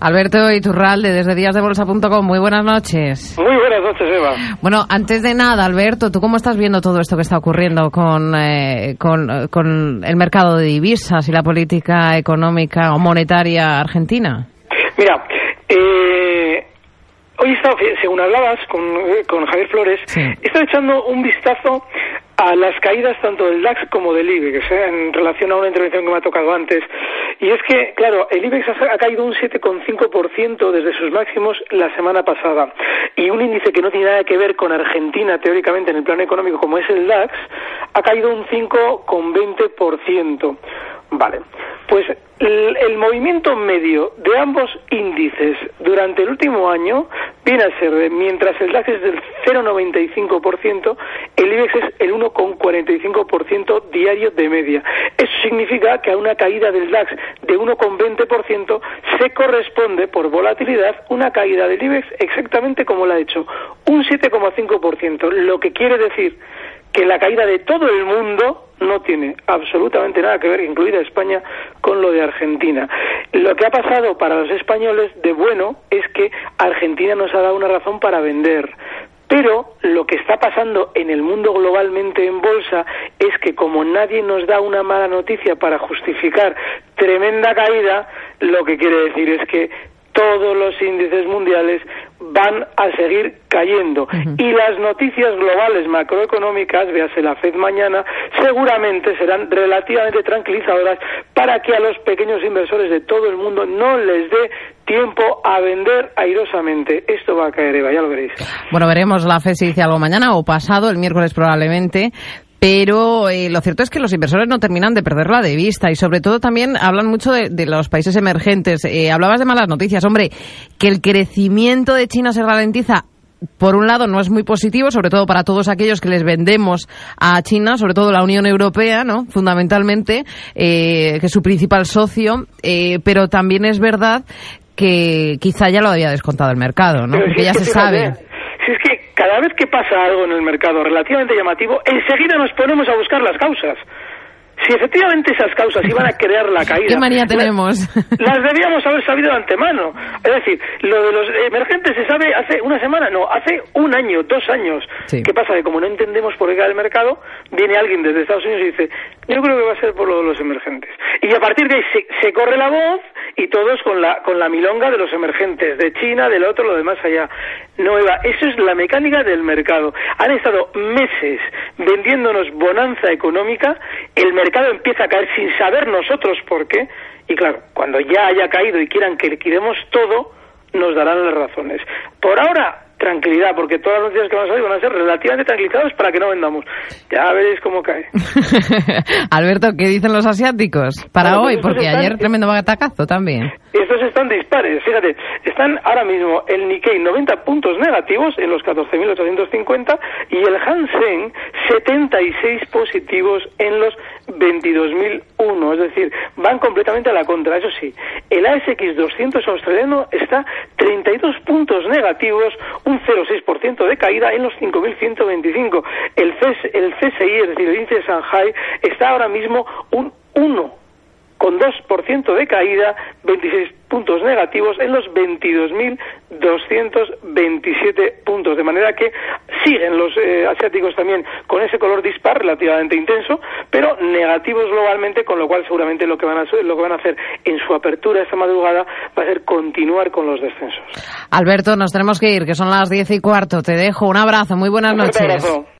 Alberto Iturralde, desde díasdebolsa.com. Muy buenas noches. Muy buenas noches, Eva. Bueno, antes de nada, Alberto, ¿tú cómo estás viendo todo esto que está ocurriendo con, eh, con, con el mercado de divisas y la política económica o monetaria argentina? Mira, eh, hoy he estado, según hablabas con, con Javier Flores, Sí. he estado echando un vistazo a las caídas tanto del DAX como del IBEX, ¿eh? en relación a una intervención que me ha tocado antes. Y es que, claro, el IBEX ha, caído un 7,5% desde sus máximos la semana pasada. Y un índice que no tiene nada que ver con Argentina, teóricamente, en el plano económico, como es el DAX, ha caído un 5,20%. Vale. Pues el, el movimiento medio de ambos índices durante el último año viene a ser, mientras el DAX es del 0,95%, el IBEX es el 1,45% diario de media. Eso significa que a una caída del DAX de 1,20% se corresponde por volatilidad una caída del IBEX exactamente como la ha hecho, un 7,5%, lo que quiere decir que la caída de todo el mundo no tiene absolutamente nada que ver, incluida España, con lo de Argentina. Lo que ha pasado para los españoles de bueno es que Argentina nos ha dado una razón para vender. Pero lo que está pasando en el mundo globalmente en bolsa es que como nadie nos da una mala noticia para justificar tremenda caída, lo que quiere decir es que todos los índices mundiales van a seguir cayendo. Y las noticias globales macroeconómicas, véase la FED mañana, seguramente serán relativamente tranquilizadoras para que a los pequeños inversores de todo el mundo no les dé tiempo a vender airosamente. Esto va a caer, Eva, ya lo veréis. Bueno, veremos la FED si dice algo mañana o pasado, el miércoles probablemente. Pero eh, lo cierto es que los inversores no terminan de perderla de vista y sobre todo también hablan mucho de, de los países emergentes. Eh, hablabas de malas noticias. Hombre, que el crecimiento de China se ralentiza por un lado no es muy positivo, sobre todo para todos aquellos que les vendemos a China, sobre todo la Unión Europea, ¿no? Fundamentalmente, eh, que es su principal socio, eh, pero también es verdad que quizá ya lo había descontado el mercado, ¿no? Porque si ya se fíjate, sabe. Si es que cada vez que pasa algo en el mercado relativamente llamativo, enseguida nos ponemos a buscar las causas. Si efectivamente esas causas iban a crear la caída. ¿Qué manía tenemos? Las debíamos haber sabido de antemano. Es decir, lo de los emergentes se sabe hace una semana, no, hace un año, dos años. Sí. ¿Qué pasa? Que como no entendemos por qué cae el mercado, viene alguien desde Estados Unidos y dice, yo creo que va a ser por lo de los emergentes. Y a partir de ahí se, se corre la voz y todos con la, con la milonga de los emergentes, de China, del otro, lo demás allá. No, Eva, eso es la mecánica del mercado. Han estado meses vendiéndonos bonanza económica, el mercado empieza a caer sin saber nosotros por qué, y claro, cuando ya haya caído y quieran que liquidemos todo, nos darán las razones. Por ahora, tranquilidad, porque todas las noticias que van a salir van a ser relativamente tranquilizadas para que no vendamos. Ya veréis cómo cae. Alberto, ¿qué dicen los asiáticos para Bueno, pues hoy? estos Porque están- ayer tremendo batacazo también. Estos están dispares, fíjate, están ahora mismo el Nikkei 90 puntos negativos en los 14.850 y el Hansen 76 positivos en los 22.001, es decir, van completamente a la contra. Eso sí, el ASX 200 australiano está 32 puntos negativos, un 0,6% de caída en los 5.125. El, CS, el CSI, es decir, el índice de Shanghai, está ahora mismo un 1 con 2% de caída, 26 puntos negativos en los 22.227 puntos. De manera que siguen los eh, asiáticos también con ese color dispar relativamente intenso, pero negativos globalmente, con lo cual seguramente lo que van a, hacer- lo que van a hacer en su apertura esta madrugada va a ser continuar con los descensos. Alberto, nos tenemos que ir, que son las diez y cuarto. Te dejo un abrazo, muy buenas Un noches. abrazo.